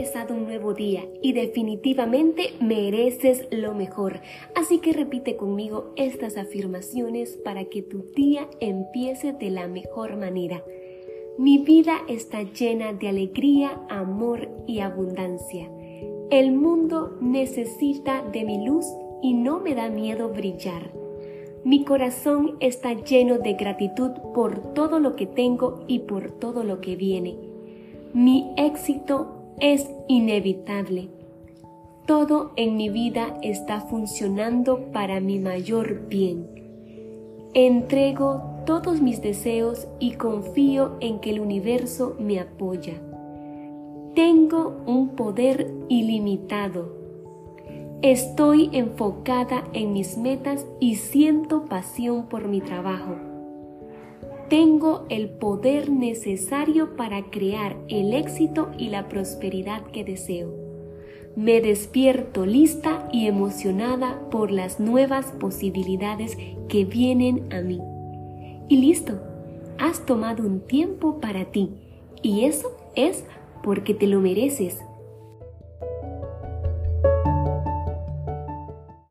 comenzado un nuevo día y definitivamente mereces lo mejor. Así que repite conmigo estas afirmaciones para que tu día empiece de la mejor manera. Mi vida está llena de alegría, amor y abundancia. El mundo necesita de mi luz y no me da miedo brillar. Mi corazón está lleno de gratitud por todo lo que tengo y por todo lo que viene. Mi éxito es inevitable. Todo en mi vida está funcionando para mi mayor bien. Entrego todos mis deseos y confío en que el universo me apoya. Tengo un poder ilimitado Estoy enfocada en mis metas y siento pasión por mi trabajo. Tengo el poder necesario para crear el éxito y la prosperidad que deseo. Me despierto lista y emocionada por las nuevas posibilidades que vienen a mí. Y listo, has tomado un tiempo para ti y eso es porque te lo mereces